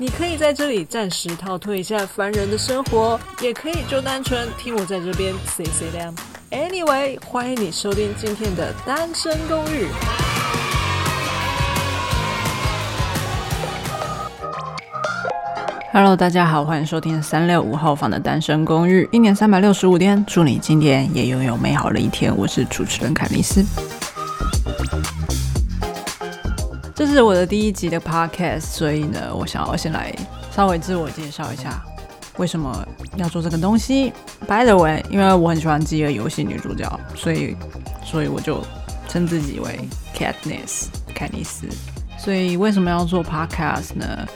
你可以在这里暂时逃脱一下凡人的生活，也可以就单纯听我在这边 say say 亮。Anyway，欢迎你收听今天的单身公寓。Hello，大家好，欢迎收听三六五号房的单身公寓，一年三百六十五天，祝你今天也拥有美好的一天。我是主持人凯尼斯。这是我的第一集的 podcast，所以呢，我想要先来稍微自我介绍一下，为什么要做这个东西。By the way，因为我很喜欢饥饿游戏女主角，所以，所以我就称自己为 Katniss 凯尼斯。所以为什么要做 podcast 呢？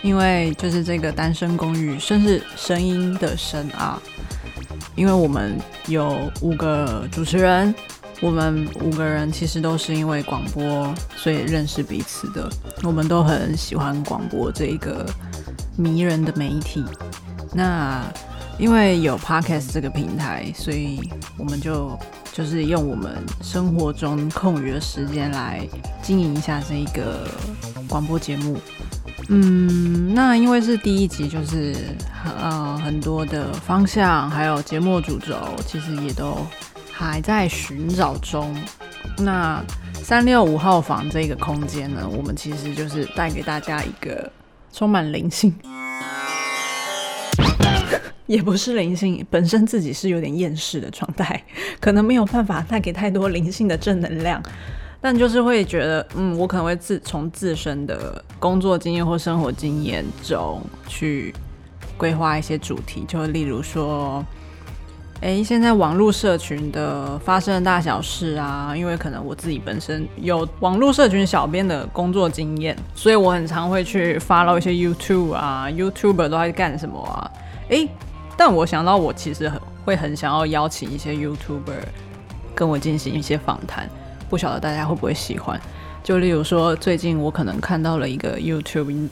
因为就是这个单身公寓，甚是声音的声啊，因为我们有五个主持人。我们五个人其实都是因为广播，所以认识彼此的。我们都很喜欢广播这一个迷人的媒体。那因为有 Podcast 这个平台，所以我们就就是用我们生活中空余的时间来经营一下这一个广播节目。嗯，那因为是第一集，就是呃很多的方向，还有节目主轴，其实也都。还在寻找中。那三六五号房这个空间呢，我们其实就是带给大家一个充满灵性，也不是灵性，本身自己是有点厌世的状态，可能没有办法带给太多灵性的正能量，但就是会觉得，嗯，我可能会自从自身的工作经验或生活经验中去规划一些主题，就例如说。诶，现在网络社群的发生的大小事啊，因为可能我自己本身有网络社群小编的工作经验，所以我很常会去 follow 一些 YouTube 啊，YouTuber 都在干什么啊？诶，但我想到我其实很会很想要邀请一些 YouTuber 跟我进行一些访谈，不晓得大家会不会喜欢？就例如说，最近我可能看到了一个 YouTube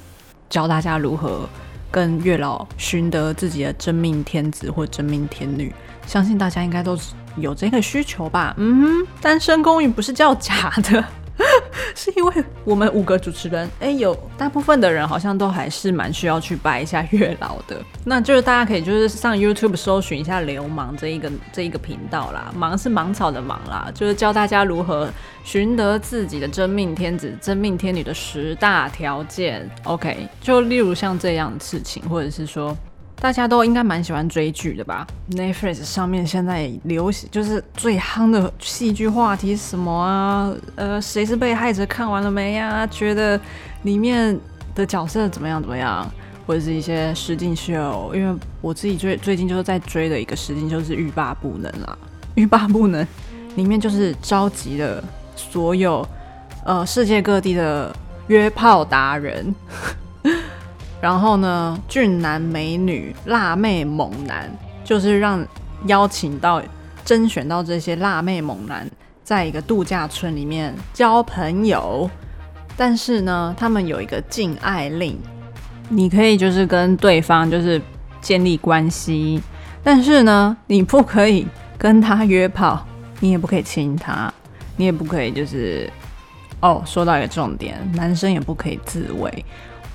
教大家如何跟月老寻得自己的真命天子或真命天女。相信大家应该都有这个需求吧？嗯，单身公寓不是叫假的，是因为我们五个主持人，哎，有大部分的人好像都还是蛮需要去拜一下月老的。那就是大家可以就是上 YouTube 搜寻一下“流氓”这一个这一个频道啦，“芒”是芒草的“芒”啦，就是教大家如何寻得自己的真命天子、真命天女的十大条件。OK，就例如像这样的事情，或者是说。大家都应该蛮喜欢追剧的吧？Netflix 上面现在流行就是最夯的戏剧话题什么啊？呃，谁是被害者？看完了没呀、啊？觉得里面的角色怎么样？怎么样？或者是一些实境秀？因为我自己最最近就是在追的一个实境秀是《欲罢不能》啦，《欲罢不能》里面就是召集了所有呃世界各地的约炮达人。然后呢，俊男美女、辣妹猛男，就是让邀请到、甄选到这些辣妹猛男，在一个度假村里面交朋友。但是呢，他们有一个禁爱令，你可以就是跟对方就是建立关系，但是呢，你不可以跟他约炮，你也不可以亲他，你也不可以就是哦，说到一个重点，男生也不可以自慰。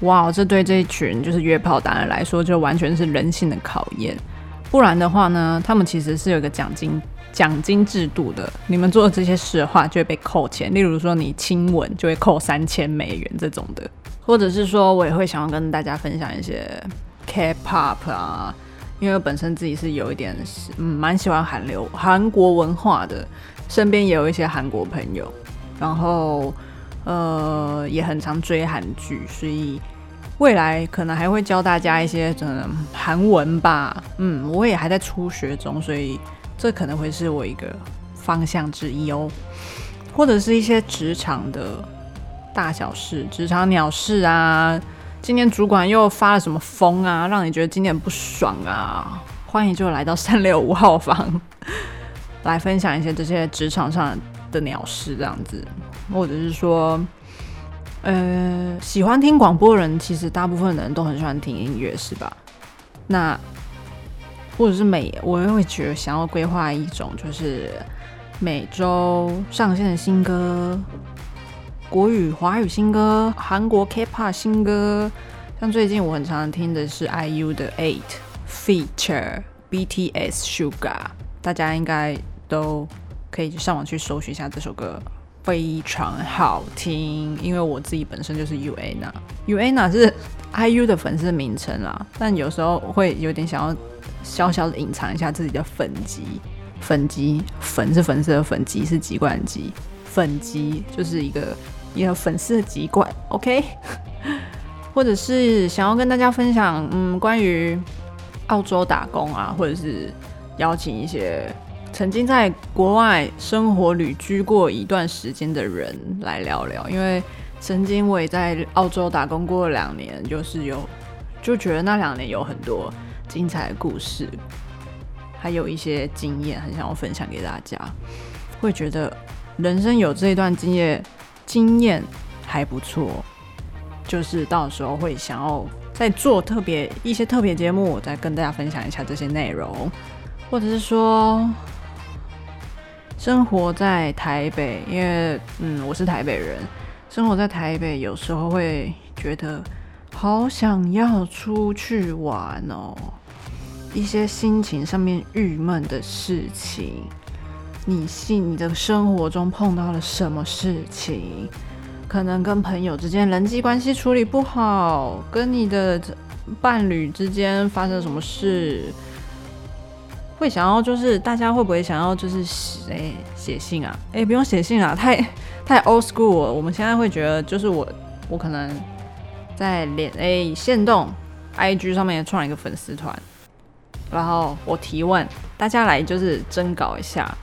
哇，这对这一群就是约炮达人来说，就完全是人性的考验。不然的话呢，他们其实是有一个奖金奖金制度的。你们做这些事的话，就会被扣钱。例如说，你亲吻就会扣三千美元这种的，或者是说我也会想要跟大家分享一些 K-pop 啊，因为我本身自己是有一点嗯蛮喜欢韩流韩国文化的，身边也有一些韩国朋友，然后。呃，也很常追韩剧，所以未来可能还会教大家一些嗯韩文吧。嗯，我也还在初学中，所以这可能会是我一个方向之一哦。或者是一些职场的大小事、职场鸟事啊，今天主管又发了什么疯啊，让你觉得今天不爽啊？欢迎就来到三六五号房，来分享一些这些职场上的鸟事这样子，或者是说，呃，喜欢听广播的人，其实大部分人都很喜欢听音乐，是吧？那或者是每，我也会觉得想要规划一种，就是每周上线的新歌，国语、华语新歌，韩国 K-pop 新歌，像最近我很常听的是 IU 的 Eight。Feature BTS Sugar 大家应该都可以上网去搜寻一下这首歌，非常好听。因为我自己本身就是 U A N U A N 是 IU 的粉丝名称啦，但有时候会有点想要小小的隐藏一下自己的粉籍。粉籍，粉是粉丝的粉，籍是籍贯籍，粉籍就是一个一个粉丝的籍贯。OK，或者是想要跟大家分享，嗯，关于。澳洲打工啊，或者是邀请一些曾经在国外生活旅居过一段时间的人来聊聊。因为曾经我也在澳洲打工过两年，就是有就觉得那两年有很多精彩的故事，还有一些经验，很想要分享给大家。会觉得人生有这一段经验，经验还不错，就是到时候会想要。再做特别一些特别节目，我再跟大家分享一下这些内容，或者是说生活在台北，因为嗯我是台北人，生活在台北有时候会觉得好想要出去玩哦，一些心情上面郁闷的事情，你信你的生活中碰到了什么事情？可能跟朋友之间人际关系处理不好，跟你的伴侣之间发生什么事，会想要就是大家会不会想要就是写写信啊？哎、不用写信啊，太太 old school 了。我们现在会觉得就是我我可能在脸哎线动 IG 上面创了一个粉丝团，然后我提问大家来就是征稿一下。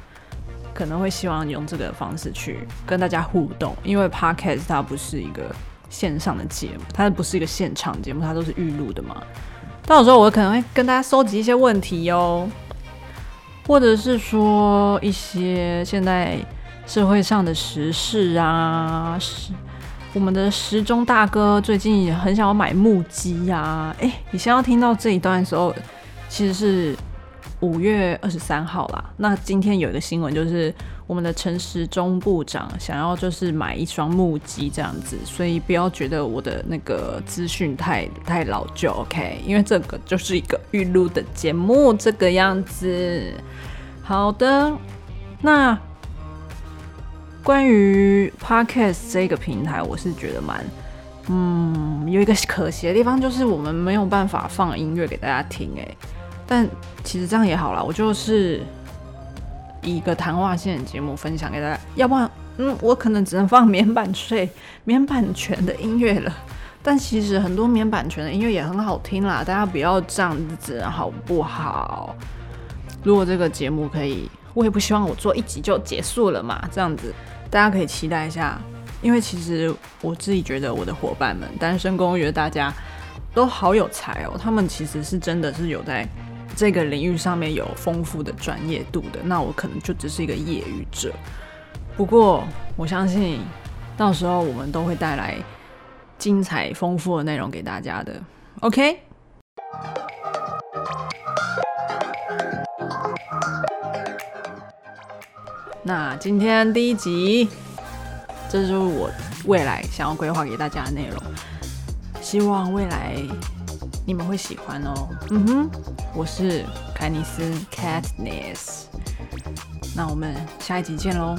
可能会希望用这个方式去跟大家互动，因为 Podcast 它不是一个线上的节目，它不是一个现场节目，它都是预录的嘛。到时候我可能会跟大家收集一些问题哟，或者是说一些现在社会上的时事啊，是我们的时钟大哥最近很想要买木屐呀。哎，你先要听到这一段的时候，其实是。五月二十三号啦，那今天有一个新闻，就是我们的陈时中部长想要就是买一双木屐这样子，所以不要觉得我的那个资讯太太老旧，OK？因为这个就是一个预录的节目，这个样子。好的，那关于 Podcast 这个平台，我是觉得蛮，嗯，有一个可惜的地方，就是我们没有办法放音乐给大家听，欸，诶。但其实这样也好啦，我就是一个谈话性的节目分享给大家，要不然，嗯，我可能只能放免版税、免版权的音乐了。但其实很多免版权的音乐也很好听啦，大家不要这样子，好不好？如果这个节目可以，我也不希望我做一集就结束了嘛，这样子大家可以期待一下。因为其实我自己觉得我的伙伴们，单身公寓的大家都好有才哦，他们其实是真的是有在。这个领域上面有丰富的专业度的，那我可能就只是一个业余者。不过我相信，到时候我们都会带来精彩丰富的内容给大家的。OK？那今天第一集，这就是我未来想要规划给大家的内容。希望未来。你们会喜欢哦，嗯哼，我是凯尼斯 Katniss，那我们下一集见喽。